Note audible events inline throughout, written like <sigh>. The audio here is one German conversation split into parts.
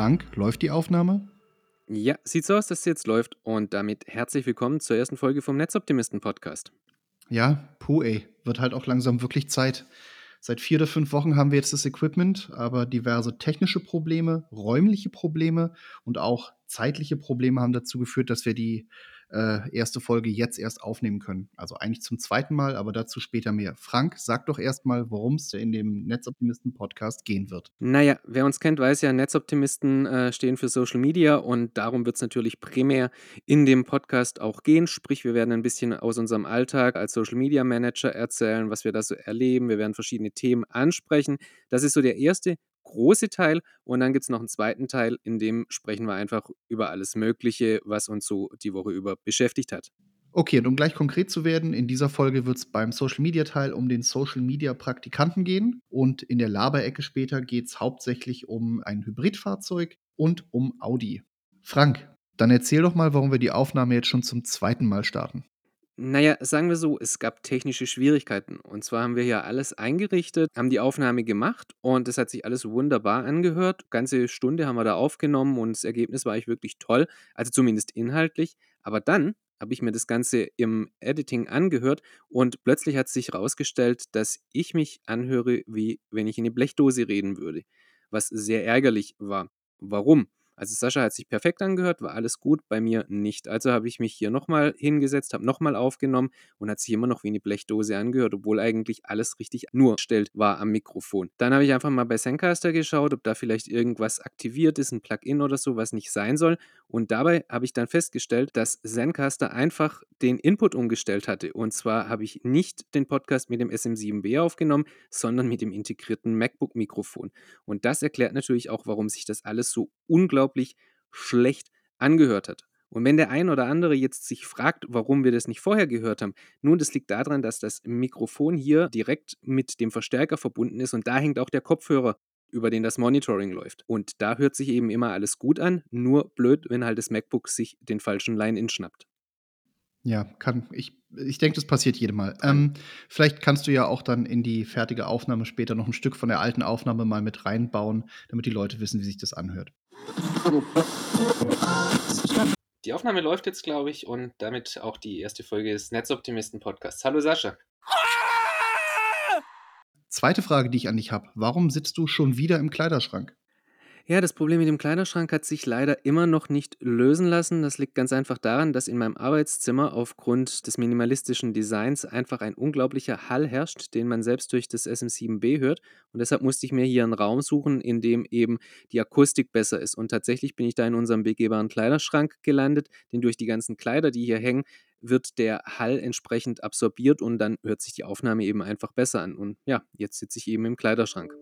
Frank, läuft die Aufnahme? Ja, sieht so aus, dass es jetzt läuft. Und damit herzlich willkommen zur ersten Folge vom Netzoptimisten-Podcast. Ja, puh, ey. Wird halt auch langsam wirklich Zeit. Seit vier oder fünf Wochen haben wir jetzt das Equipment, aber diverse technische Probleme, räumliche Probleme und auch zeitliche Probleme haben dazu geführt, dass wir die äh, erste Folge jetzt erst aufnehmen können. Also eigentlich zum zweiten Mal, aber dazu später mehr. Frank, sag doch erstmal, worum es in dem Netzoptimisten-Podcast gehen wird. Naja, wer uns kennt, weiß ja, Netzoptimisten äh, stehen für Social Media und darum wird es natürlich primär in dem Podcast auch gehen. Sprich, wir werden ein bisschen aus unserem Alltag als Social Media Manager erzählen, was wir da so erleben. Wir werden verschiedene Themen ansprechen. Das ist so der erste große Teil. Und dann gibt es noch einen zweiten Teil, in dem sprechen wir einfach über alles Mögliche, was uns so die Woche über beschäftigt hat. Okay, und um gleich konkret zu werden, in dieser Folge wird es beim Social Media Teil um den Social Media Praktikanten gehen und in der Laberecke später geht es hauptsächlich um ein Hybridfahrzeug und um Audi. Frank, dann erzähl doch mal, warum wir die Aufnahme jetzt schon zum zweiten Mal starten. Naja, sagen wir so, es gab technische Schwierigkeiten. Und zwar haben wir hier alles eingerichtet, haben die Aufnahme gemacht und es hat sich alles wunderbar angehört. Ganze Stunde haben wir da aufgenommen und das Ergebnis war eigentlich wirklich toll, also zumindest inhaltlich. Aber dann habe ich mir das Ganze im Editing angehört und plötzlich hat sich herausgestellt, dass ich mich anhöre, wie wenn ich in eine Blechdose reden würde, was sehr ärgerlich war. Warum? Also Sascha hat sich perfekt angehört, war alles gut, bei mir nicht. Also habe ich mich hier nochmal hingesetzt, habe nochmal aufgenommen und hat sich immer noch wie eine Blechdose angehört, obwohl eigentlich alles richtig nur stellt war am Mikrofon. Dann habe ich einfach mal bei Zencaster geschaut, ob da vielleicht irgendwas aktiviert ist, ein Plugin oder so, was nicht sein soll. Und dabei habe ich dann festgestellt, dass Zencaster einfach den Input umgestellt hatte. Und zwar habe ich nicht den Podcast mit dem SM7B aufgenommen, sondern mit dem integrierten MacBook-Mikrofon. Und das erklärt natürlich auch, warum sich das alles so unglaublich schlecht angehört hat. Und wenn der ein oder andere jetzt sich fragt, warum wir das nicht vorher gehört haben, nun, das liegt daran, dass das Mikrofon hier direkt mit dem Verstärker verbunden ist und da hängt auch der Kopfhörer, über den das Monitoring läuft. Und da hört sich eben immer alles gut an, nur blöd, wenn halt das MacBook sich den falschen Line-In schnappt. Ja, kann. Ich, ich denke, das passiert jedem Mal. Ähm, vielleicht kannst du ja auch dann in die fertige Aufnahme später noch ein Stück von der alten Aufnahme mal mit reinbauen, damit die Leute wissen, wie sich das anhört. Die Aufnahme läuft jetzt, glaube ich, und damit auch die erste Folge des Netzoptimisten-Podcasts. Hallo Sascha. Zweite Frage, die ich an dich habe. Warum sitzt du schon wieder im Kleiderschrank? Ja, das Problem mit dem Kleiderschrank hat sich leider immer noch nicht lösen lassen. Das liegt ganz einfach daran, dass in meinem Arbeitszimmer aufgrund des minimalistischen Designs einfach ein unglaublicher Hall herrscht, den man selbst durch das SM7B hört. Und deshalb musste ich mir hier einen Raum suchen, in dem eben die Akustik besser ist. Und tatsächlich bin ich da in unserem begehbaren Kleiderschrank gelandet, denn durch die ganzen Kleider, die hier hängen, wird der Hall entsprechend absorbiert und dann hört sich die Aufnahme eben einfach besser an. Und ja, jetzt sitze ich eben im Kleiderschrank.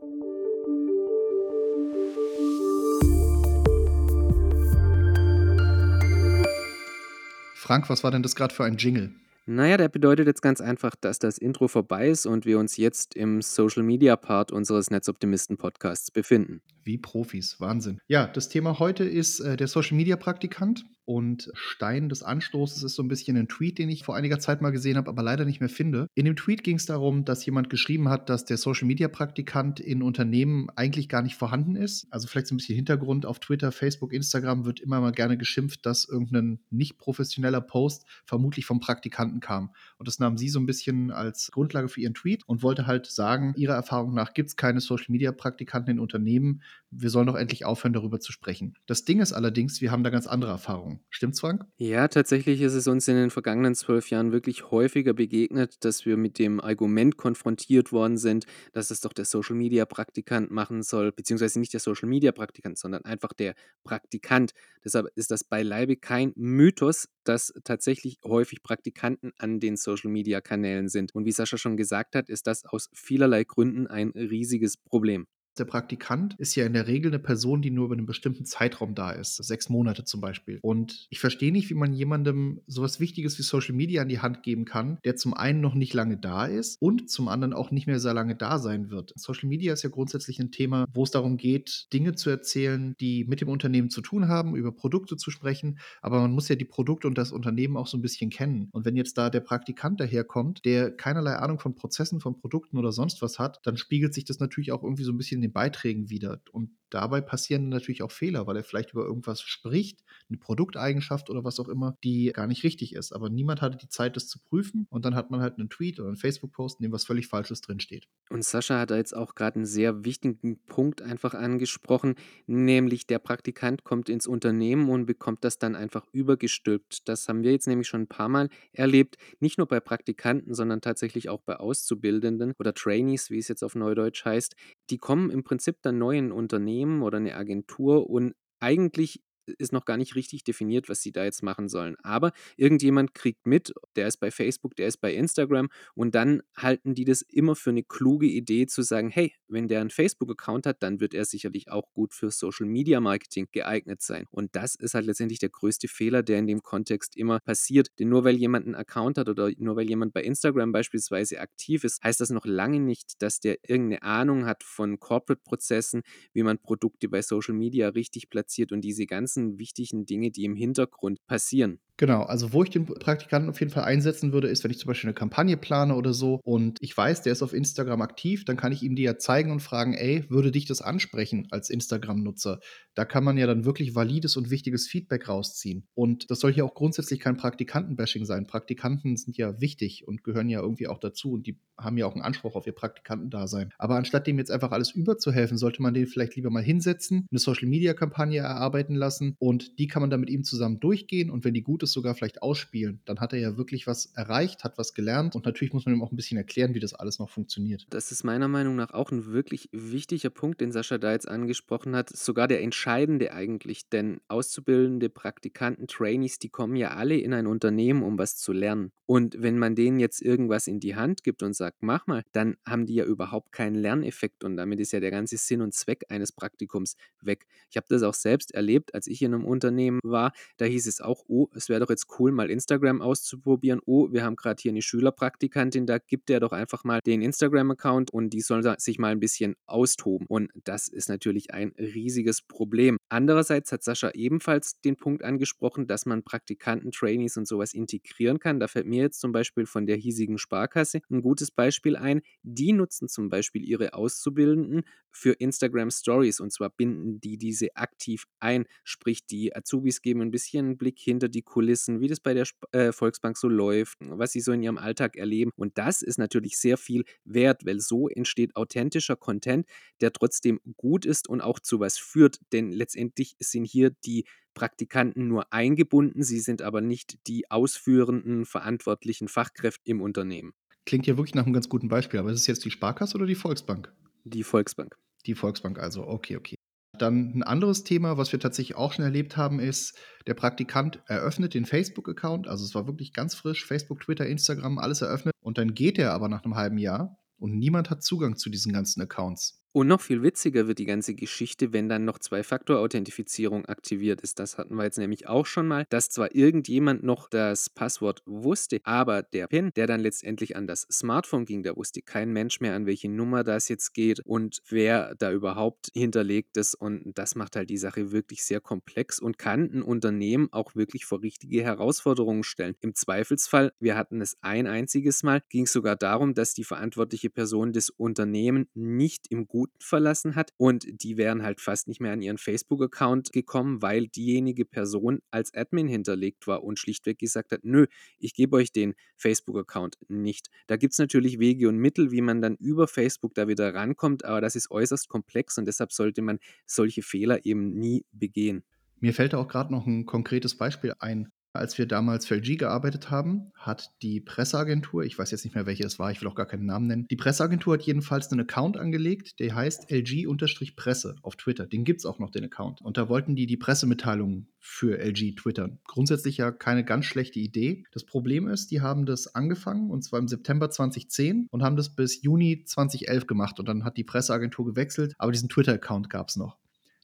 Frank, was war denn das gerade für ein Jingle? Naja, der bedeutet jetzt ganz einfach, dass das Intro vorbei ist und wir uns jetzt im Social Media Part unseres Netzoptimisten Podcasts befinden. Wie Profis, Wahnsinn. Ja, das Thema heute ist äh, der Social Media Praktikant. Und Stein des Anstoßes ist so ein bisschen ein Tweet, den ich vor einiger Zeit mal gesehen habe, aber leider nicht mehr finde. In dem Tweet ging es darum, dass jemand geschrieben hat, dass der Social Media Praktikant in Unternehmen eigentlich gar nicht vorhanden ist. Also vielleicht so ein bisschen Hintergrund auf Twitter, Facebook, Instagram wird immer mal gerne geschimpft, dass irgendein nicht professioneller Post vermutlich vom Praktikanten kam. Und das nahm sie so ein bisschen als Grundlage für ihren Tweet und wollte halt sagen, ihrer Erfahrung nach gibt es keine Social Media Praktikanten in Unternehmen. Wir sollen doch endlich aufhören, darüber zu sprechen. Das Ding ist allerdings, wir haben da ganz andere Erfahrungen. Stimmt's, Frank? Ja, tatsächlich ist es uns in den vergangenen zwölf Jahren wirklich häufiger begegnet, dass wir mit dem Argument konfrontiert worden sind, dass es doch der Social-Media-Praktikant machen soll, beziehungsweise nicht der Social-Media-Praktikant, sondern einfach der Praktikant. Deshalb ist das beileibe kein Mythos, dass tatsächlich häufig Praktikanten an den Social-Media-Kanälen sind. Und wie Sascha schon gesagt hat, ist das aus vielerlei Gründen ein riesiges Problem der Praktikant ist ja in der Regel eine Person, die nur über einen bestimmten Zeitraum da ist, sechs Monate zum Beispiel. Und ich verstehe nicht, wie man jemandem sowas Wichtiges wie Social Media an die Hand geben kann, der zum einen noch nicht lange da ist und zum anderen auch nicht mehr sehr lange da sein wird. Social Media ist ja grundsätzlich ein Thema, wo es darum geht, Dinge zu erzählen, die mit dem Unternehmen zu tun haben, über Produkte zu sprechen, aber man muss ja die Produkte und das Unternehmen auch so ein bisschen kennen. Und wenn jetzt da der Praktikant daherkommt, der keinerlei Ahnung von Prozessen, von Produkten oder sonst was hat, dann spiegelt sich das natürlich auch irgendwie so ein bisschen in den Beiträgen wieder. Und dabei passieren natürlich auch Fehler, weil er vielleicht über irgendwas spricht, eine Produkteigenschaft oder was auch immer, die gar nicht richtig ist. Aber niemand hatte die Zeit, das zu prüfen und dann hat man halt einen Tweet oder einen Facebook-Post, in dem was völlig Falsches drinsteht. Und Sascha hat da jetzt auch gerade einen sehr wichtigen Punkt einfach angesprochen, nämlich der Praktikant kommt ins Unternehmen und bekommt das dann einfach übergestülpt. Das haben wir jetzt nämlich schon ein paar Mal erlebt, nicht nur bei Praktikanten, sondern tatsächlich auch bei Auszubildenden oder Trainees, wie es jetzt auf Neudeutsch heißt. Die kommen im Prinzip dann neu in ein Unternehmen oder eine Agentur und eigentlich ist noch gar nicht richtig definiert, was sie da jetzt machen sollen. Aber irgendjemand kriegt mit, der ist bei Facebook, der ist bei Instagram und dann halten die das immer für eine kluge Idee zu sagen, hey, wenn der einen Facebook-Account hat, dann wird er sicherlich auch gut für Social-Media-Marketing geeignet sein. Und das ist halt letztendlich der größte Fehler, der in dem Kontext immer passiert. Denn nur weil jemand einen Account hat oder nur weil jemand bei Instagram beispielsweise aktiv ist, heißt das noch lange nicht, dass der irgendeine Ahnung hat von Corporate-Prozessen, wie man Produkte bei Social Media richtig platziert und diese ganzen ganzen wichtigen Dinge, die im Hintergrund passieren. Genau, also wo ich den Praktikanten auf jeden Fall einsetzen würde, ist, wenn ich zum Beispiel eine Kampagne plane oder so und ich weiß, der ist auf Instagram aktiv, dann kann ich ihm die ja zeigen und fragen, ey, würde dich das ansprechen als Instagram-Nutzer? Da kann man ja dann wirklich valides und wichtiges Feedback rausziehen. Und das soll hier auch grundsätzlich kein Praktikanten-Bashing sein. Praktikanten sind ja wichtig und gehören ja irgendwie auch dazu und die haben ja auch einen Anspruch auf ihr Praktikantendasein. Aber anstatt dem jetzt einfach alles überzuhelfen, sollte man den vielleicht lieber mal hinsetzen, eine Social-Media-Kampagne erarbeiten lassen und die kann man dann mit ihm zusammen durchgehen und wenn die gut ist, es sogar vielleicht ausspielen, dann hat er ja wirklich was erreicht, hat was gelernt und natürlich muss man ihm auch ein bisschen erklären, wie das alles noch funktioniert. Das ist meiner Meinung nach auch ein wirklich wichtiger Punkt, den Sascha da jetzt angesprochen hat, sogar der entscheidende eigentlich, denn auszubildende Praktikanten, Trainees, die kommen ja alle in ein Unternehmen, um was zu lernen. Und wenn man denen jetzt irgendwas in die Hand gibt und sagt, mach mal, dann haben die ja überhaupt keinen Lerneffekt und damit ist ja der ganze Sinn und Zweck eines Praktikums weg. Ich habe das auch selbst erlebt, als ich in einem Unternehmen war, da hieß es auch, oh, es wäre wäre doch jetzt cool, mal Instagram auszuprobieren. Oh, wir haben gerade hier eine Schülerpraktikantin, da gibt der doch einfach mal den Instagram-Account und die soll sich mal ein bisschen austoben. Und das ist natürlich ein riesiges Problem. Andererseits hat Sascha ebenfalls den Punkt angesprochen, dass man Praktikanten, Trainees und sowas integrieren kann. Da fällt mir jetzt zum Beispiel von der hiesigen Sparkasse ein gutes Beispiel ein. Die nutzen zum Beispiel ihre Auszubildenden für Instagram Stories und zwar binden die diese aktiv ein. Sprich, die Azubis geben ein bisschen einen Blick hinter die Kulissen Kulissen, wie das bei der äh, Volksbank so läuft, was sie so in ihrem Alltag erleben. Und das ist natürlich sehr viel wert, weil so entsteht authentischer Content, der trotzdem gut ist und auch zu was führt. Denn letztendlich sind hier die Praktikanten nur eingebunden, sie sind aber nicht die ausführenden, verantwortlichen Fachkräfte im Unternehmen. Klingt ja wirklich nach einem ganz guten Beispiel, aber ist es jetzt die Sparkasse oder die Volksbank? Die Volksbank. Die Volksbank also, okay, okay. Dann ein anderes Thema, was wir tatsächlich auch schon erlebt haben, ist, der Praktikant eröffnet den Facebook-Account, also es war wirklich ganz frisch, Facebook, Twitter, Instagram, alles eröffnet und dann geht er aber nach einem halben Jahr und niemand hat Zugang zu diesen ganzen Accounts. Und noch viel witziger wird die ganze Geschichte, wenn dann noch Zwei-Faktor-Authentifizierung aktiviert ist. Das hatten wir jetzt nämlich auch schon mal, dass zwar irgendjemand noch das Passwort wusste, aber der PIN, der dann letztendlich an das Smartphone ging, da wusste kein Mensch mehr, an welche Nummer das jetzt geht und wer da überhaupt hinterlegt ist. Und das macht halt die Sache wirklich sehr komplex und kann ein Unternehmen auch wirklich vor richtige Herausforderungen stellen. Im Zweifelsfall, wir hatten es ein einziges Mal, ging es sogar darum, dass die verantwortliche Person des Unternehmens nicht im guten Minuten verlassen hat und die wären halt fast nicht mehr an ihren Facebook-Account gekommen, weil diejenige Person als Admin hinterlegt war und schlichtweg gesagt hat, nö, ich gebe euch den Facebook-Account nicht. Da gibt es natürlich Wege und Mittel, wie man dann über Facebook da wieder rankommt, aber das ist äußerst komplex und deshalb sollte man solche Fehler eben nie begehen. Mir fällt da auch gerade noch ein konkretes Beispiel ein. Als wir damals für LG gearbeitet haben, hat die Presseagentur, ich weiß jetzt nicht mehr, welche es war, ich will auch gar keinen Namen nennen, die Presseagentur hat jedenfalls einen Account angelegt, der heißt LG-Presse auf Twitter. Den gibt es auch noch, den Account. Und da wollten die die Pressemitteilungen für LG twittern. Grundsätzlich ja keine ganz schlechte Idee. Das Problem ist, die haben das angefangen, und zwar im September 2010 und haben das bis Juni 2011 gemacht. Und dann hat die Presseagentur gewechselt, aber diesen Twitter-Account gab es noch.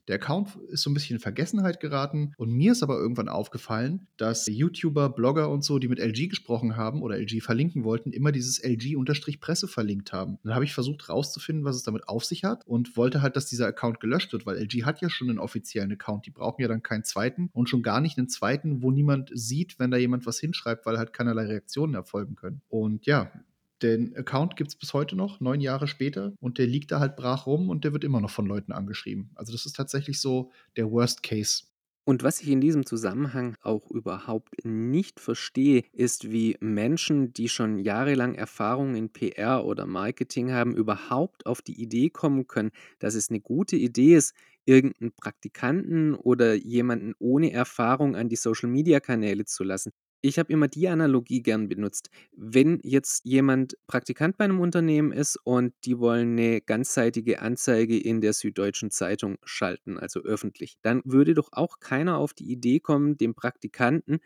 Der Account ist so ein bisschen in Vergessenheit geraten und mir ist aber irgendwann aufgefallen, dass YouTuber, Blogger und so, die mit LG gesprochen haben oder LG verlinken wollten, immer dieses LG-Presse verlinkt haben. Dann habe ich versucht rauszufinden, was es damit auf sich hat und wollte halt, dass dieser Account gelöscht wird, weil LG hat ja schon einen offiziellen Account. Die brauchen ja dann keinen zweiten und schon gar nicht einen zweiten, wo niemand sieht, wenn da jemand was hinschreibt, weil halt keinerlei Reaktionen erfolgen können. Und ja, Den Account gibt es bis heute noch, neun Jahre später, und der liegt da halt brach rum und der wird immer noch von Leuten angeschrieben. Also das ist tatsächlich so der Worst Case. Und was ich in diesem Zusammenhang auch überhaupt nicht verstehe, ist, wie Menschen, die schon jahrelang Erfahrung in PR oder Marketing haben, überhaupt auf die Idee kommen können, dass es eine gute Idee ist, irgendeinen Praktikanten oder jemanden ohne Erfahrung an die Social-Media-Kanäle zu lassen. Ich habe immer die Analogie gern benutzt. Wenn jetzt jemand Praktikant bei einem Unternehmen ist und die wollen eine ganzseitige Anzeige in der Süddeutschen Zeitung schalten, also öffentlich, dann würde doch auch keiner auf die Idee kommen, dem Praktikanten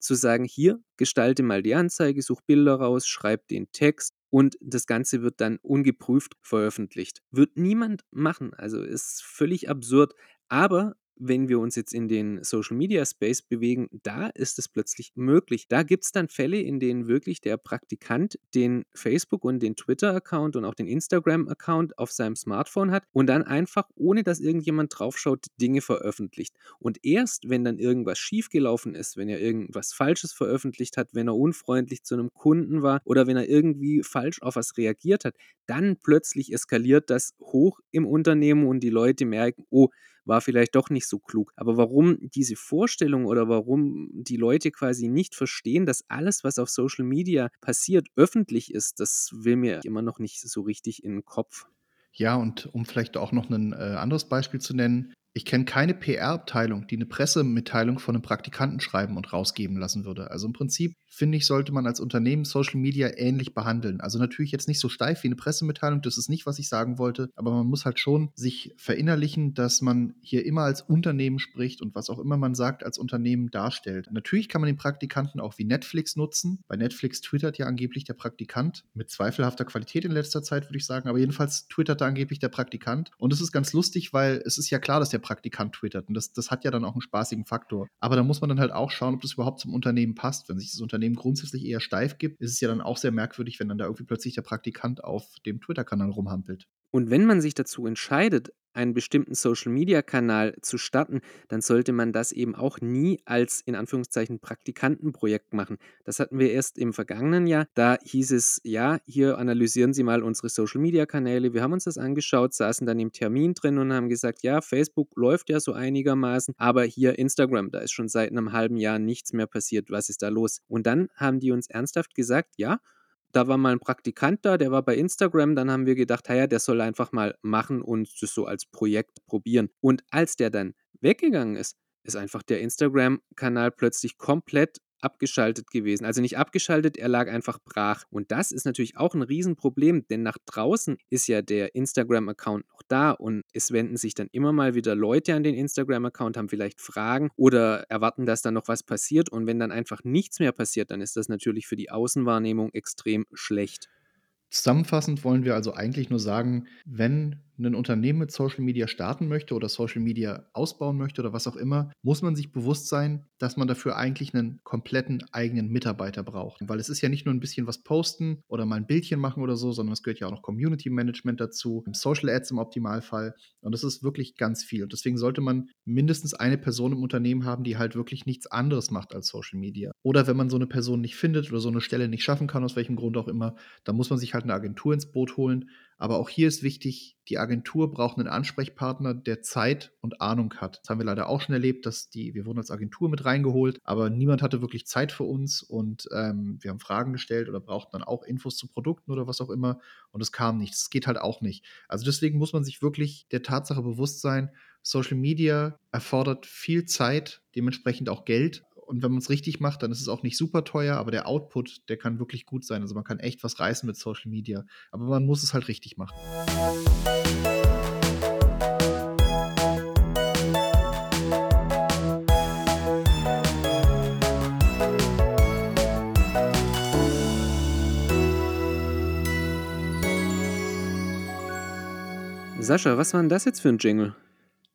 zu sagen: „Hier, gestalte mal die Anzeige, such Bilder raus, schreib den Text und das Ganze wird dann ungeprüft veröffentlicht.“ Wird niemand machen, also ist völlig absurd. Aber wenn wir uns jetzt in den Social Media Space bewegen, da ist es plötzlich möglich. Da gibt es dann Fälle, in denen wirklich der Praktikant den Facebook- und den Twitter-Account und auch den Instagram-Account auf seinem Smartphone hat und dann einfach, ohne dass irgendjemand draufschaut, Dinge veröffentlicht. Und erst, wenn dann irgendwas schiefgelaufen ist, wenn er irgendwas Falsches veröffentlicht hat, wenn er unfreundlich zu einem Kunden war oder wenn er irgendwie falsch auf was reagiert hat, dann plötzlich eskaliert das hoch im Unternehmen und die Leute merken, oh, war vielleicht doch nicht so klug. Aber warum diese Vorstellung oder warum die Leute quasi nicht verstehen, dass alles, was auf Social Media passiert, öffentlich ist, das will mir immer noch nicht so richtig in den Kopf. Ja, und um vielleicht auch noch ein äh, anderes Beispiel zu nennen, ich kenne keine PR-Abteilung, die eine Pressemitteilung von einem Praktikanten schreiben und rausgeben lassen würde. Also, im Prinzip, finde ich, sollte man als Unternehmen Social Media ähnlich behandeln. Also, natürlich jetzt nicht so steif wie eine Pressemitteilung, das ist nicht, was ich sagen wollte, aber man muss halt schon sich verinnerlichen, dass man hier immer als Unternehmen spricht und was auch immer man sagt, als Unternehmen darstellt. Natürlich kann man den Praktikanten auch wie Netflix nutzen. Bei Netflix twittert ja angeblich der Praktikant mit zweifelhafter Qualität in letzter Zeit, würde ich sagen, aber jedenfalls twitterte angeblich der Praktikant und es ist ganz lustig, weil es ist ja klar, dass der Praktikant twittert. Und das, das hat ja dann auch einen spaßigen Faktor. Aber da muss man dann halt auch schauen, ob das überhaupt zum Unternehmen passt. Wenn sich das Unternehmen grundsätzlich eher steif gibt, ist es ja dann auch sehr merkwürdig, wenn dann da irgendwie plötzlich der Praktikant auf dem Twitter-Kanal rumhampelt. Und wenn man sich dazu entscheidet, einen bestimmten Social-Media-Kanal zu starten, dann sollte man das eben auch nie als in Anführungszeichen Praktikantenprojekt machen. Das hatten wir erst im vergangenen Jahr. Da hieß es, ja, hier analysieren Sie mal unsere Social-Media-Kanäle. Wir haben uns das angeschaut, saßen dann im Termin drin und haben gesagt, ja, Facebook läuft ja so einigermaßen, aber hier Instagram, da ist schon seit einem halben Jahr nichts mehr passiert. Was ist da los? Und dann haben die uns ernsthaft gesagt, ja, da war mal ein Praktikant da, der war bei Instagram, dann haben wir gedacht, ja, der soll einfach mal machen und das so als Projekt probieren. Und als der dann weggegangen ist, ist einfach der Instagram-Kanal plötzlich komplett abgeschaltet gewesen. Also nicht abgeschaltet, er lag einfach brach. Und das ist natürlich auch ein Riesenproblem, denn nach draußen ist ja der Instagram-Account noch da und es wenden sich dann immer mal wieder Leute an den Instagram-Account, haben vielleicht Fragen oder erwarten, dass da noch was passiert. Und wenn dann einfach nichts mehr passiert, dann ist das natürlich für die Außenwahrnehmung extrem schlecht. Zusammenfassend wollen wir also eigentlich nur sagen, wenn ein Unternehmen mit Social Media starten möchte oder Social Media ausbauen möchte oder was auch immer, muss man sich bewusst sein, dass man dafür eigentlich einen kompletten eigenen Mitarbeiter braucht. Weil es ist ja nicht nur ein bisschen was posten oder mal ein Bildchen machen oder so, sondern es gehört ja auch noch Community Management dazu, Social Ads im Optimalfall. Und das ist wirklich ganz viel. Und deswegen sollte man mindestens eine Person im Unternehmen haben, die halt wirklich nichts anderes macht als Social Media. Oder wenn man so eine Person nicht findet oder so eine Stelle nicht schaffen kann, aus welchem Grund auch immer, dann muss man sich halt eine Agentur ins Boot holen aber auch hier ist wichtig, die Agentur braucht einen Ansprechpartner, der Zeit und Ahnung hat. Das haben wir leider auch schon erlebt, dass die, wir wurden als Agentur mit reingeholt, aber niemand hatte wirklich Zeit für uns und ähm, wir haben Fragen gestellt oder brauchten dann auch Infos zu Produkten oder was auch immer und es kam nichts. Es geht halt auch nicht. Also deswegen muss man sich wirklich der Tatsache bewusst sein, Social Media erfordert viel Zeit, dementsprechend auch Geld und wenn man es richtig macht, dann ist es auch nicht super teuer, aber der Output, der kann wirklich gut sein. Also man kann echt was reißen mit Social Media. Aber man muss es halt richtig machen. Sascha, was war denn das jetzt für ein Jingle?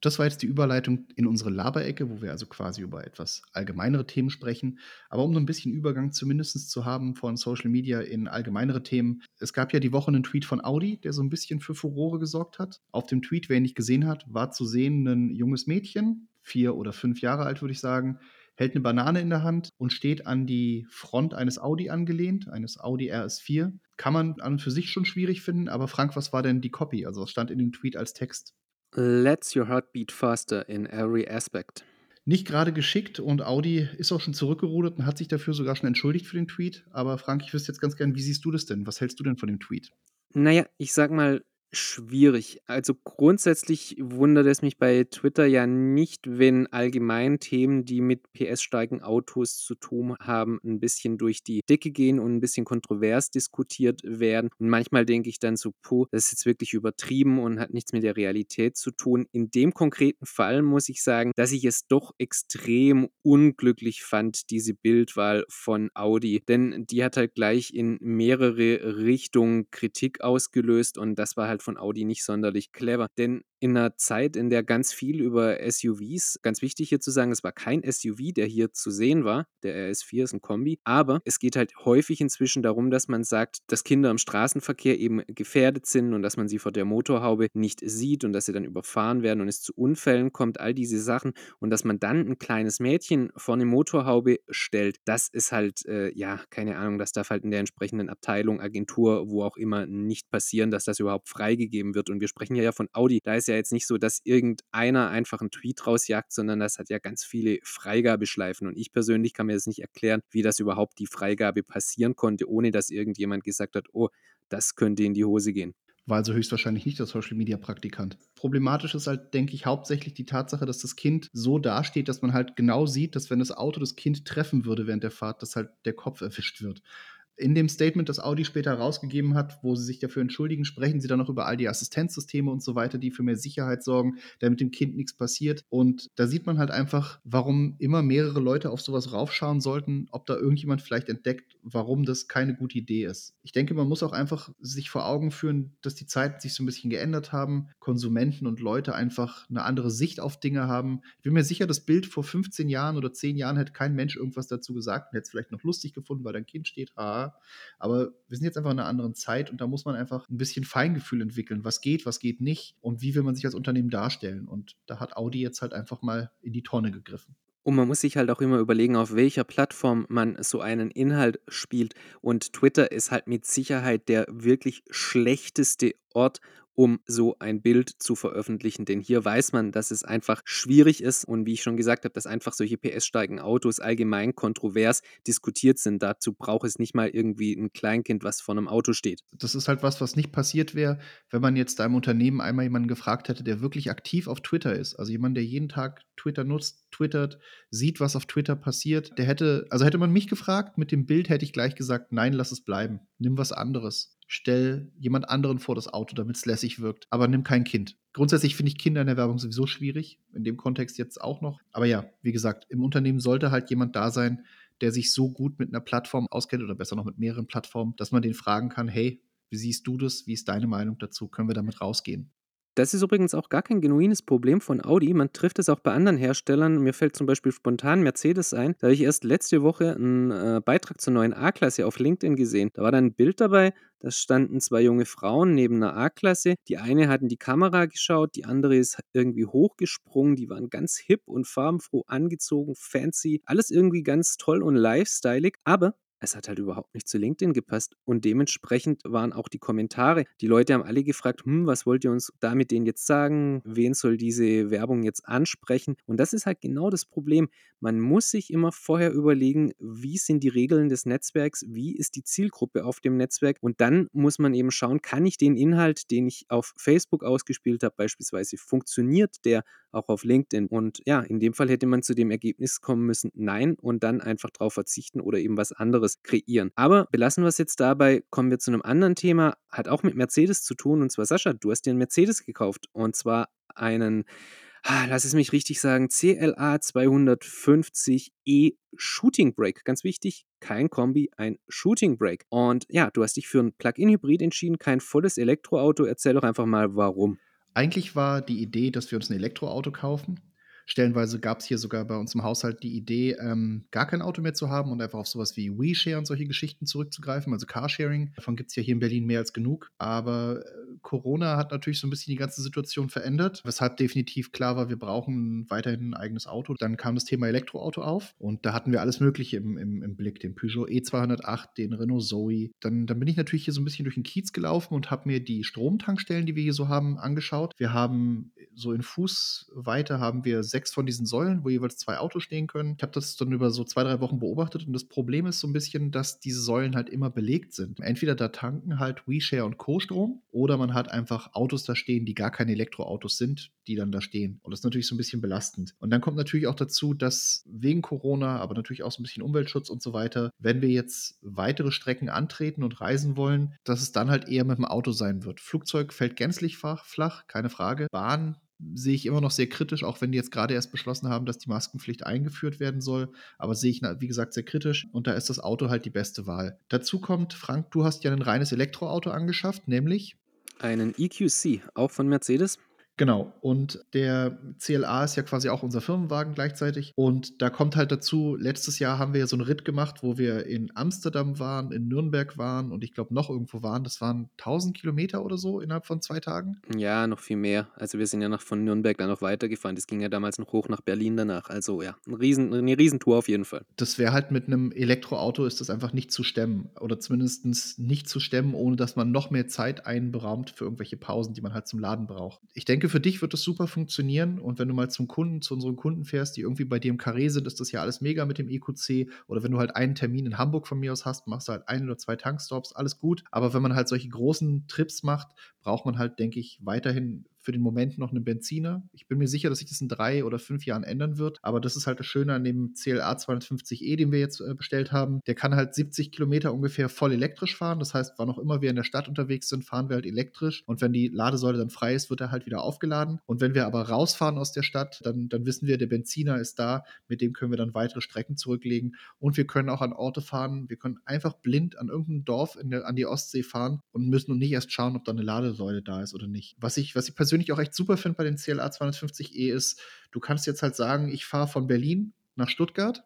Das war jetzt die Überleitung in unsere Laberecke, wo wir also quasi über etwas allgemeinere Themen sprechen. Aber um so ein bisschen Übergang zumindest zu haben von Social Media in allgemeinere Themen. Es gab ja die Woche einen Tweet von Audi, der so ein bisschen für Furore gesorgt hat. Auf dem Tweet, wer ihn nicht gesehen hat, war zu sehen ein junges Mädchen, vier oder fünf Jahre alt, würde ich sagen, hält eine Banane in der Hand und steht an die Front eines Audi angelehnt, eines Audi RS4. Kann man an und für sich schon schwierig finden, aber Frank, was war denn die Copy? Also was stand in dem Tweet als Text? Let's your heart beat faster in every aspect. Nicht gerade geschickt und Audi ist auch schon zurückgerudert und hat sich dafür sogar schon entschuldigt für den Tweet. Aber Frank, ich wüsste jetzt ganz gern, wie siehst du das denn? Was hältst du denn von dem Tweet? Naja, ich sag mal, Schwierig. Also, grundsätzlich wundert es mich bei Twitter ja nicht, wenn allgemein Themen, die mit PS-starken Autos zu tun haben, ein bisschen durch die Decke gehen und ein bisschen kontrovers diskutiert werden. Und manchmal denke ich dann so: „Puh, das ist jetzt wirklich übertrieben und hat nichts mit der Realität zu tun.“ In dem konkreten Fall muss ich sagen, dass ich es doch extrem unglücklich fand, diese Bildwahl von Audi, denn die hat halt gleich in mehrere Richtungen Kritik ausgelöst und das war halt von Audi nicht sonderlich clever. Denn in einer Zeit, in der ganz viel über SUVs ganz wichtig hier zu sagen, es war kein SUV, der hier zu sehen war. Der RS4 ist ein Kombi. Aber es geht halt häufig inzwischen darum, dass man sagt, dass Kinder im Straßenverkehr eben gefährdet sind und dass man sie vor der Motorhaube nicht sieht und dass sie dann überfahren werden und es zu Unfällen kommt, all diese Sachen. Und dass man dann ein kleines Mädchen vor eine Motorhaube stellt, das ist halt, äh, ja, keine Ahnung, das darf halt in der entsprechenden Abteilung, Agentur, wo auch immer nicht passieren, dass das überhaupt frei freigegeben wird. Und wir sprechen ja von Audi. Da ist ja jetzt nicht so, dass irgendeiner einfach einen Tweet rausjagt, sondern das hat ja ganz viele Freigabeschleifen. Und ich persönlich kann mir das nicht erklären, wie das überhaupt die Freigabe passieren konnte, ohne dass irgendjemand gesagt hat, oh, das könnte in die Hose gehen war also höchstwahrscheinlich nicht der Social Media Praktikant. Problematisch ist halt, denke ich, hauptsächlich die Tatsache, dass das Kind so dasteht, dass man halt genau sieht, dass wenn das Auto das Kind treffen würde während der Fahrt, dass halt der Kopf erwischt wird in dem Statement, das Audi später rausgegeben hat, wo sie sich dafür entschuldigen, sprechen sie dann noch über all die Assistenzsysteme und so weiter, die für mehr Sicherheit sorgen, damit dem Kind nichts passiert. Und da sieht man halt einfach, warum immer mehrere Leute auf sowas raufschauen sollten, ob da irgendjemand vielleicht entdeckt, warum das keine gute Idee ist. Ich denke, man muss auch einfach sich vor Augen führen, dass die Zeiten sich so ein bisschen geändert haben, Konsumenten und Leute einfach eine andere Sicht auf Dinge haben. Ich bin mir sicher, das Bild vor 15 Jahren oder 10 Jahren hätte kein Mensch irgendwas dazu gesagt und hätte es vielleicht noch lustig gefunden, weil dein Kind steht, haha aber wir sind jetzt einfach in einer anderen Zeit und da muss man einfach ein bisschen Feingefühl entwickeln. Was geht, was geht nicht und wie will man sich als Unternehmen darstellen. Und da hat Audi jetzt halt einfach mal in die Tonne gegriffen. Und man muss sich halt auch immer überlegen, auf welcher Plattform man so einen Inhalt spielt. Und Twitter ist halt mit Sicherheit der wirklich schlechteste Ort, um so ein Bild zu veröffentlichen. Denn hier weiß man, dass es einfach schwierig ist und wie ich schon gesagt habe, dass einfach solche PS-starken Autos allgemein kontrovers diskutiert sind. Dazu braucht es nicht mal irgendwie ein Kleinkind, was vor einem Auto steht. Das ist halt was, was nicht passiert wäre, wenn man jetzt da im Unternehmen einmal jemanden gefragt hätte, der wirklich aktiv auf Twitter ist. Also jemand, der jeden Tag Twitter nutzt, twittert, sieht, was auf Twitter passiert. Der hätte, also hätte man mich gefragt, mit dem Bild hätte ich gleich gesagt, nein, lass es bleiben. Nimm was anderes stell jemand anderen vor das Auto, damit es lässig wirkt, aber nimm kein Kind. Grundsätzlich finde ich Kinder in der Werbung sowieso schwierig, in dem Kontext jetzt auch noch. Aber ja, wie gesagt, im Unternehmen sollte halt jemand da sein, der sich so gut mit einer Plattform auskennt oder besser noch mit mehreren Plattformen, dass man den fragen kann, hey, wie siehst du das? Wie ist deine Meinung dazu? Können wir damit rausgehen? Das ist übrigens auch gar kein genuines Problem von Audi. Man trifft es auch bei anderen Herstellern. Mir fällt zum Beispiel spontan Mercedes ein. Da habe ich erst letzte Woche einen äh, Beitrag zur neuen A-Klasse auf LinkedIn gesehen. Da war dann ein Bild dabei, da standen zwei junge Frauen neben einer A-Klasse. Die eine hat in die Kamera geschaut, die andere ist irgendwie hochgesprungen. Die waren ganz hip und farbenfroh angezogen, fancy. Alles irgendwie ganz toll und lifestyleig. Aber es hat halt überhaupt nicht zu LinkedIn gepasst und dementsprechend waren auch die Kommentare. Die Leute haben alle gefragt, hm, was wollt ihr uns da mit denen jetzt sagen? Wen soll diese Werbung jetzt ansprechen? Und das ist halt genau das Problem. Man muss sich immer vorher überlegen, wie sind die Regeln des Netzwerks, wie ist die Zielgruppe auf dem Netzwerk und dann muss man eben schauen, kann ich den Inhalt, den ich auf Facebook ausgespielt habe, beispielsweise, funktioniert der auch auf LinkedIn? Und ja, in dem Fall hätte man zu dem Ergebnis kommen müssen, nein, und dann einfach darauf verzichten oder eben was anderes anderes kreieren. Aber belassen wir es jetzt dabei, kommen wir zu einem anderen Thema, hat auch mit Mercedes zu tun. Und zwar, Sascha, du hast dir einen Mercedes gekauft. Und zwar einen, ah, lass es mich richtig sagen, CLA 250e Shooting Brake. Ganz wichtig, kein Kombi, ein Shooting Brake. Und ja, du hast dich für ein Plug-in-Hybrid entschieden, kein volles Elektroauto. Erzähl doch einfach mal, warum. Eigentlich war die Idee, dass wir uns ein Elektroauto kaufen. Stellenweise gab es hier sogar bei uns im Haushalt die Idee, ähm, gar kein Auto mehr zu haben und einfach auf sowas wie WeShare und solche Geschichten zurückzugreifen, also Carsharing. Davon gibt es ja hier in Berlin mehr als genug. Aber äh, Corona hat natürlich so ein bisschen die ganze Situation verändert, weshalb definitiv klar war, wir brauchen weiterhin ein eigenes Auto. Dann kam das Thema Elektroauto auf und da hatten wir alles Mögliche im im im Blick, den Peugeot E208, den Renault Zoe. Dann dann bin ich natürlich hier so ein bisschen durch den Kiez gelaufen und habe mir die Stromtankstellen, die wir hier so haben, angeschaut. Wir haben so in Fußweite haben wir sechs von diesen Säulen, wo jeweils zwei Autos stehen können. Ich habe das dann über so zwei, drei Wochen beobachtet und das Problem ist so ein bisschen, dass diese Säulen halt immer belegt sind. Entweder da tanken halt WeShare und Co. Strom oder man hat einfach Autos da stehen, die gar keine Elektroautos sind, die dann da stehen. Und das ist natürlich so ein bisschen belastend. Und dann kommt natürlich auch dazu, dass wegen Corona, aber natürlich auch so ein bisschen Umweltschutz und so weiter, wenn wir jetzt weitere Strecken antreten und reisen wollen, dass es dann halt eher mit dem Auto sein wird. Flugzeug fällt gänzlich flach, keine Frage. Bahn sehe ich immer noch sehr kritisch, auch wenn die jetzt gerade erst beschlossen haben, dass die Maskenpflicht eingeführt werden soll. Aber sehe ich, wie gesagt, sehr kritisch. Und da ist das Auto halt die beste Wahl. Dazu kommt, Frank, du hast ja ein reines Elektroauto angeschafft, nämlich einen EQC, auch von Mercedes. Genau. Und der CLA ist ja quasi auch unser Firmenwagen gleichzeitig. Und da kommt halt dazu, letztes Jahr haben wir ja so einen Ritt gemacht, wo wir in Amsterdam waren, in Nürnberg waren und ich glaube noch irgendwo waren. Das waren 1000 Kilometer oder so innerhalb von zwei Tagen. Ja, noch viel mehr. Also wir sind ja noch von Nürnberg dann noch weitergefahren. Das ging ja damals noch hoch nach Berlin danach. Also ja, ein Riesen, eine Riesentour auf jeden Fall. Das wäre halt mit einem Elektroauto ist das einfach nicht zu stemmen. Oder zumindest nicht zu stemmen, ohne dass man noch mehr Zeit einberaumt für irgendwelche Pausen, die man halt zum Laden braucht. Ich denke, für dich wird das super funktionieren. Und wenn du mal zum Kunden, zu unseren Kunden fährst, die irgendwie bei dir im Karree sind, ist das ja alles mega mit dem EQC. Oder wenn du halt einen Termin in Hamburg von mir aus hast, machst du halt ein oder zwei Tankstops, alles gut. Aber wenn man halt solche großen Trips macht, braucht man halt, denke ich, weiterhin für den Moment noch einen Benziner. Ich bin mir sicher, dass sich das in drei oder fünf Jahren ändern wird. Aber das ist halt das Schöne an dem CLA 250e, den wir jetzt äh, bestellt haben. Der kann halt 70 Kilometer ungefähr voll elektrisch fahren. Das heißt, wann auch immer wir in der Stadt unterwegs sind, fahren wir halt elektrisch. Und wenn die Ladesäule dann frei ist, wird er halt wieder aufgeladen. Und wenn wir aber rausfahren aus der Stadt, dann, dann wissen wir, der Benziner ist da. Mit dem können wir dann weitere Strecken zurücklegen. Und wir können auch an Orte fahren. Wir können einfach blind an irgendein Dorf der, an die Ostsee fahren und müssen nicht erst schauen, ob da eine Ladesäule da ist oder nicht. Was ich, was ich persönlich persönlich auch echt super finde bei den CLA 250e ist, du kannst jetzt halt sagen, ich fahre von Berlin nach Stuttgart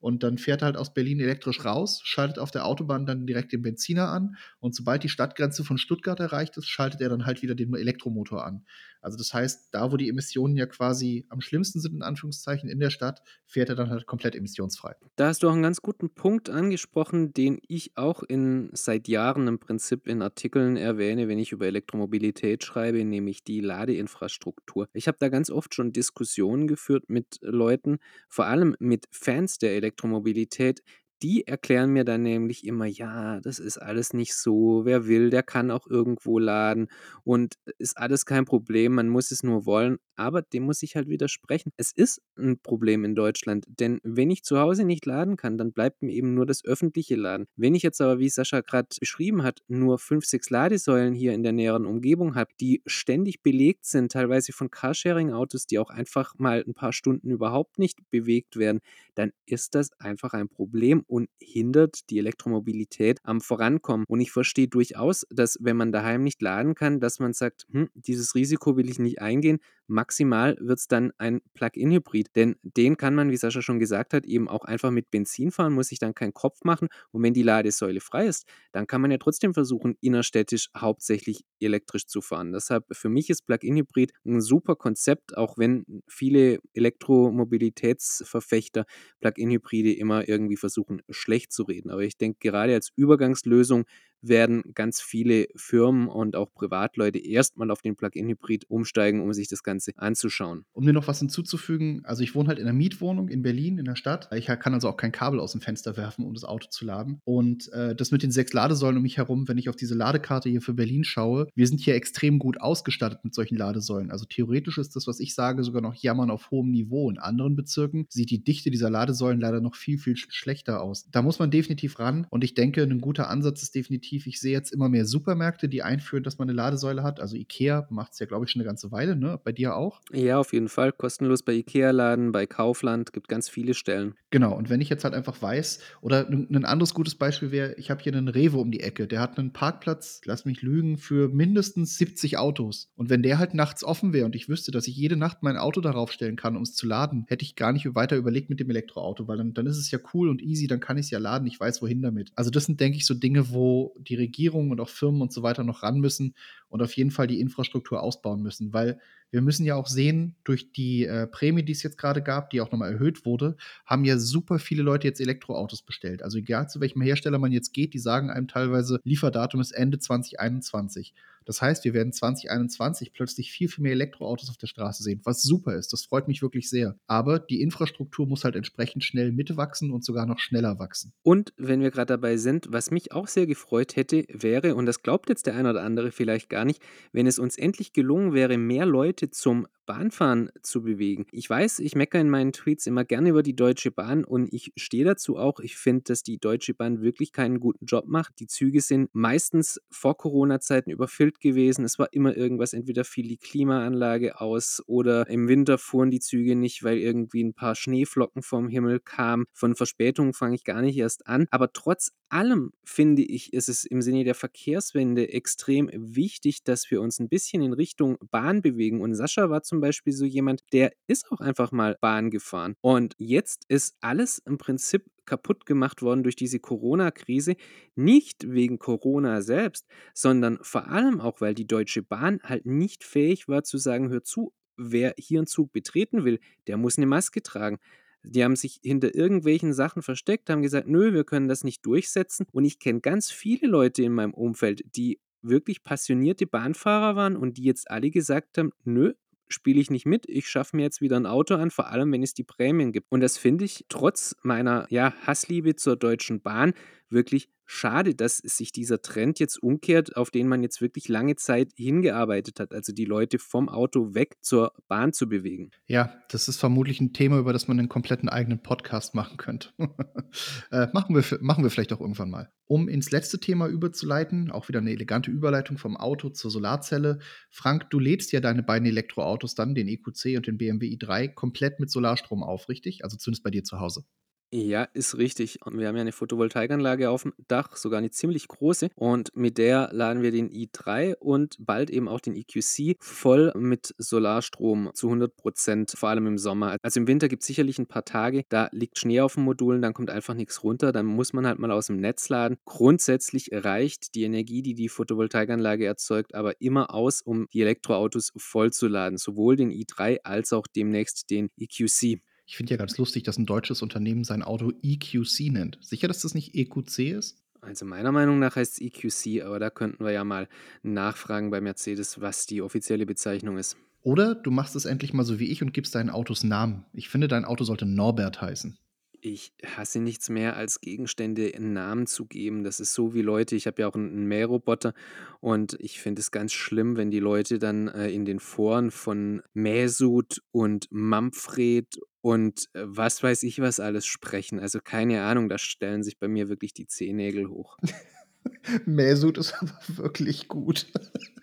und dann fährt er halt aus Berlin elektrisch raus, schaltet auf der Autobahn dann direkt den Benziner an und sobald die Stadtgrenze von Stuttgart erreicht ist, schaltet er dann halt wieder den Elektromotor an. Also das heißt, da wo die Emissionen ja quasi am schlimmsten sind, in Anführungszeichen, in der Stadt, fährt er dann halt komplett emissionsfrei. Da hast du auch einen ganz guten Punkt angesprochen, den ich auch in seit Jahren im Prinzip in Artikeln erwähne, wenn ich über Elektromobilität schreibe, nämlich die Ladeinfrastruktur. Ich habe da ganz oft schon Diskussionen geführt mit Leuten, vor allem mit Fans der Elektromobilität, die erklären mir dann nämlich immer, ja, das ist alles nicht so, wer will, der kann auch irgendwo laden und ist alles kein Problem, man muss es nur wollen. Aber dem muss ich halt widersprechen. Es ist ein Problem in Deutschland, denn wenn ich zu Hause nicht laden kann, dann bleibt mir eben nur das öffentliche Laden. Wenn ich jetzt aber, wie Sascha gerade beschrieben hat, nur fünf, sechs Ladesäulen hier in der näheren Umgebung habe, die ständig belegt sind, teilweise von Carsharing-Autos, die auch einfach mal ein paar Stunden überhaupt nicht bewegt werden, dann ist das einfach ein Problem und hindert die Elektromobilität am Vorankommen. Und ich verstehe durchaus, dass wenn man daheim nicht laden kann, dass man sagt, hm, dieses Risiko will ich nicht eingehen. Maximal wird es dann ein Plug-in-Hybrid, denn den kann man, wie Sascha schon gesagt hat, eben auch einfach mit Benzin fahren, muss sich dann keinen Kopf machen. Und wenn die Ladesäule frei ist, dann kann man ja trotzdem versuchen, innerstädtisch hauptsächlich elektrisch zu fahren. Deshalb für mich ist Plug-in-Hybrid ein super Konzept, auch wenn viele Elektromobilitätsverfechter Plug-in-Hybride immer irgendwie versuchen, schlecht zu reden. Aber ich denke, gerade als Übergangslösung werden ganz viele Firmen und auch Privatleute erstmal auf den Plug-in-Hybrid umsteigen, um sich das Ganze anzuschauen. Um mir noch was hinzuzufügen, also ich wohne halt in einer Mietwohnung in Berlin, in der Stadt. Ich kann also auch kein Kabel aus dem Fenster werfen, um das Auto zu laden. Und äh, das mit den sechs Ladesäulen um mich herum, wenn ich auf diese Ladekarte hier für Berlin schaue, wir sind hier extrem gut ausgestattet mit solchen Ladesäulen. Also theoretisch ist das, was ich sage, sogar noch Jammern auf hohem Niveau. In anderen Bezirken sieht die Dichte dieser Ladesäulen leider noch viel, viel schlechter aus. Da muss man definitiv ran. Und ich denke, ein guter Ansatz ist definitiv definitiv, ich sehe jetzt immer mehr Supermärkte, die einführen, dass man eine Ladesäule hat. Also Ikea macht es ja, glaube ich, schon eine ganze Weile, ne? Bei dir auch? Ja, auf jeden Fall. Kostenlos bei Ikea-Laden, bei Kaufland, gibt ganz viele Stellen. Genau, und wenn ich jetzt halt einfach weiß, oder ein anderes gutes Beispiel wäre, ich habe hier einen Rewe um die Ecke, der hat einen Parkplatz, lass mich lügen, für mindestens 70 Autos. Und wenn der halt nachts offen wäre und ich wüsste, dass ich jede Nacht mein Auto darauf stellen kann, um es zu laden, hätte ich gar nicht weiter überlegt mit dem Elektroauto, weil dann, dann ist es ja cool und easy, dann kann ich es ja laden, ich weiß wohin damit. Also das sind, denke ich, so Dinge, wo die Regierung und auch Firmen und so weiter noch ran müssen und auf jeden Fall die Infrastruktur ausbauen müssen, weil wir müssen ja auch sehen, durch die äh, Prämie, die es jetzt gerade gab, die auch nochmal erhöht wurde, haben ja super viele Leute jetzt Elektroautos bestellt. Also egal zu welchem Hersteller man jetzt geht, die sagen einem teilweise, Lieferdatum ist Ende 2021. Das heißt, wir werden 2021 plötzlich viel, viel mehr Elektroautos auf der Straße sehen, was super ist. Das freut mich wirklich sehr. Aber die Infrastruktur muss halt entsprechend schnell mitwachsen und sogar noch schneller wachsen. Und wenn wir gerade dabei sind, was mich auch sehr gefreut hätte, wäre, und das glaubt jetzt der eine oder andere vielleicht gar nicht, wenn es uns endlich gelungen wäre, mehr Leute zum Bahnfahren zu bewegen. Ich weiß, ich meckere in meinen Tweets immer gerne über die Deutsche Bahn und ich stehe dazu auch. Ich finde, dass die Deutsche Bahn wirklich keinen guten Job macht. Die Züge sind meistens vor Corona-Zeiten überfüllt gewesen. Es war immer irgendwas, entweder fiel die Klimaanlage aus oder im Winter fuhren die Züge nicht, weil irgendwie ein paar Schneeflocken vom Himmel kamen. Von Verspätungen fange ich gar nicht erst an. Aber trotz allem finde ich, ist es im Sinne der Verkehrswende extrem wichtig, dass wir uns ein bisschen in Richtung Bahn bewegen. Und Sascha war zum Beispiel so jemand, der ist auch einfach mal Bahn gefahren. Und jetzt ist alles im Prinzip kaputt gemacht worden durch diese Corona-Krise, nicht wegen Corona selbst, sondern vor allem auch, weil die Deutsche Bahn halt nicht fähig war zu sagen, hör zu, wer hier einen Zug betreten will, der muss eine Maske tragen. Die haben sich hinter irgendwelchen Sachen versteckt, haben gesagt, nö, wir können das nicht durchsetzen. Und ich kenne ganz viele Leute in meinem Umfeld, die wirklich passionierte Bahnfahrer waren und die jetzt alle gesagt haben, nö, spiele ich nicht mit, ich schaffe mir jetzt wieder ein Auto an, vor allem wenn es die Prämien gibt. Und das finde ich trotz meiner ja, Hassliebe zur Deutschen Bahn wirklich schade, dass sich dieser Trend jetzt umkehrt, auf den man jetzt wirklich lange Zeit hingearbeitet hat, also die Leute vom Auto weg zur Bahn zu bewegen. Ja, das ist vermutlich ein Thema, über das man einen kompletten eigenen Podcast machen könnte. <laughs> äh, machen, wir, machen wir vielleicht auch irgendwann mal. Um ins letzte Thema überzuleiten, auch wieder eine elegante Überleitung vom Auto zur Solarzelle. Frank, du lädst ja deine beiden Elektroautos dann, den EQC und den BMW i3, komplett mit Solarstrom auf, richtig? Also zumindest bei dir zu Hause. Ja, ist richtig. Wir haben ja eine Photovoltaikanlage auf dem Dach, sogar eine ziemlich große. Und mit der laden wir den i3 und bald eben auch den EQC voll mit Solarstrom zu 100 Prozent, vor allem im Sommer. Also im Winter gibt es sicherlich ein paar Tage, da liegt Schnee auf den Modulen, dann kommt einfach nichts runter, dann muss man halt mal aus dem Netz laden. Grundsätzlich reicht die Energie, die die Photovoltaikanlage erzeugt, aber immer aus, um die Elektroautos voll zu laden, sowohl den i3 als auch demnächst den EQC. Ich finde ja ganz lustig, dass ein deutsches Unternehmen sein Auto EQC nennt. Sicher, dass das nicht EQC ist? Also meiner Meinung nach heißt es EQC, aber da könnten wir ja mal nachfragen bei Mercedes, was die offizielle Bezeichnung ist. Oder du machst es endlich mal so wie ich und gibst deinen Autos Namen. Ich finde, dein Auto sollte Norbert heißen ich hasse nichts mehr, als Gegenstände einen Namen zu geben. Das ist so wie Leute, ich habe ja auch einen Mähroboter und ich finde es ganz schlimm, wenn die Leute dann äh, in den Foren von Mäsut und Manfred und äh, was weiß ich was alles sprechen. Also keine Ahnung, da stellen sich bei mir wirklich die Zehennägel hoch. <laughs> Mäsut ist aber wirklich gut. <laughs>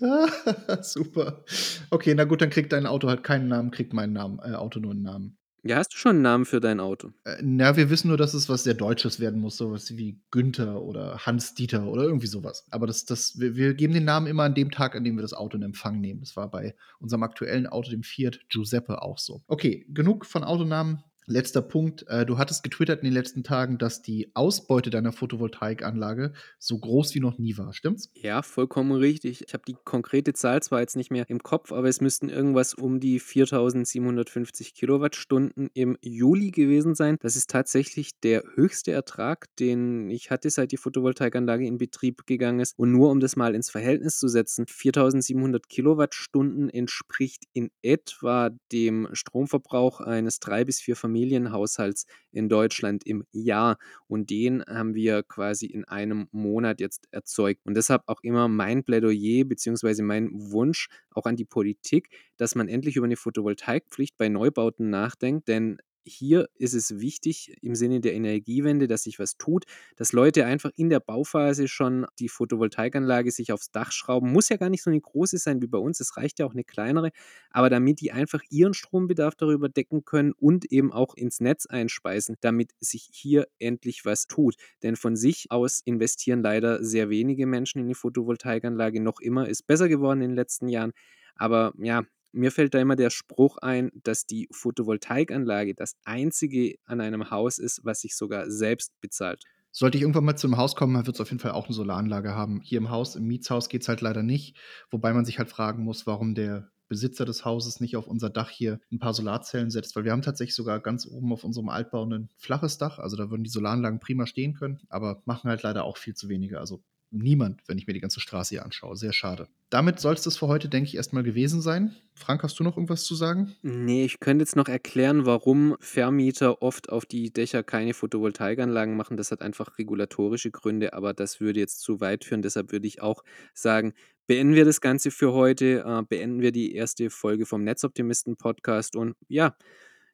<laughs> Super. Okay, na gut, dann kriegt dein Auto halt keinen Namen, kriegt mein Namen, äh, Auto nur einen Namen. Ja, hast du schon einen Namen für dein Auto? Äh, na, wir wissen nur, dass es was sehr Deutsches werden muss, sowas wie Günther oder Hans-Dieter oder irgendwie sowas. Aber das, das, wir, wir, geben den Namen immer an dem Tag, an dem wir das Auto in Empfang nehmen. Das war bei unserem aktuellen Auto, dem Fiat Giuseppe, auch so. Okay, genug von Autonamen. Letzter Punkt. Äh, du hattest getwittert in den letzten Tagen, dass die Ausbeute deiner Photovoltaikanlage so groß wie noch nie war. Stimmt's? Ja, vollkommen richtig. Ich habe die konkrete Zahl zwar jetzt nicht mehr im Kopf, aber es müssten irgendwas um die 4750 Kilowattstunden im Juli gewesen sein. Das ist tatsächlich der höchste Ertrag, den ich hatte, seit die Photovoltaikanlage in Betrieb gegangen ist. Und nur um das mal ins Verhältnis zu setzen, 4700 Kilowattstunden entspricht in etwa dem Stromverbrauch eines drei bis vier Familien Familienhaushalts in Deutschland im Jahr. Und den haben wir quasi in einem Monat jetzt erzeugt. Und deshalb auch immer mein Plädoyer bzw. mein Wunsch auch an die Politik, dass man endlich über eine Photovoltaikpflicht bei Neubauten nachdenkt. Denn hier ist es wichtig im Sinne der Energiewende, dass sich was tut, dass Leute einfach in der Bauphase schon die Photovoltaikanlage sich aufs Dach schrauben. Muss ja gar nicht so eine große sein wie bei uns, es reicht ja auch eine kleinere, aber damit die einfach ihren Strombedarf darüber decken können und eben auch ins Netz einspeisen, damit sich hier endlich was tut. Denn von sich aus investieren leider sehr wenige Menschen in die Photovoltaikanlage. Noch immer ist besser geworden in den letzten Jahren. Aber ja, mir fällt da immer der Spruch ein, dass die Photovoltaikanlage das einzige an einem Haus ist, was sich sogar selbst bezahlt. Sollte ich irgendwann mal zu 'nem Haus kommen, dann wird's auf jeden Fall auch 'ne Solaranlage haben. Hier im Haus im Mietshaus geht's halt leider nicht, wobei man sich halt fragen muss, warum der Besitzer des Hauses nicht auf unser Dach hier 'n paar Solarzellen setzt, weil wir haben tatsächlich sogar ganz oben auf unserem Altbau 'nen flaches Dach. Also, da würden die Solaranlagen prima stehen können, aber machen halt leider auch viel zu wenige. Also, niemand, wenn ich mir die ganze Straße hier anschaue. Sehr schade. Damit soll's das für heute, denke ich, erst mal gewesen sein. Frank, hast du noch irgendwas zu sagen? Ne, ich könnte jetzt noch erklären, warum Vermieter oft auf die Dächer keine Photovoltaikanlagen machen. Das hat einfach regulatorische Gründe, aber das würde jetzt zu weit führen. Deshalb würde ich auch sagen, beenden wir das Ganze für heute, äh, beenden wir die erste Folge vom Netzoptimisten-Podcast und ja,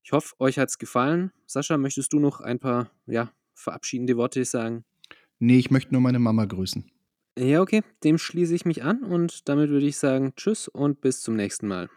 ich hoffe, euch hat's gefallen. Sascha, möchtest du noch ein paar, ja, verabschiedende Worte sagen? Ne, ich möchte nur meine Mama grüßen. Ja, okay, dem schließe ich mich an und damit würde ich sagen: Tschüss und bis zum nächsten Mal.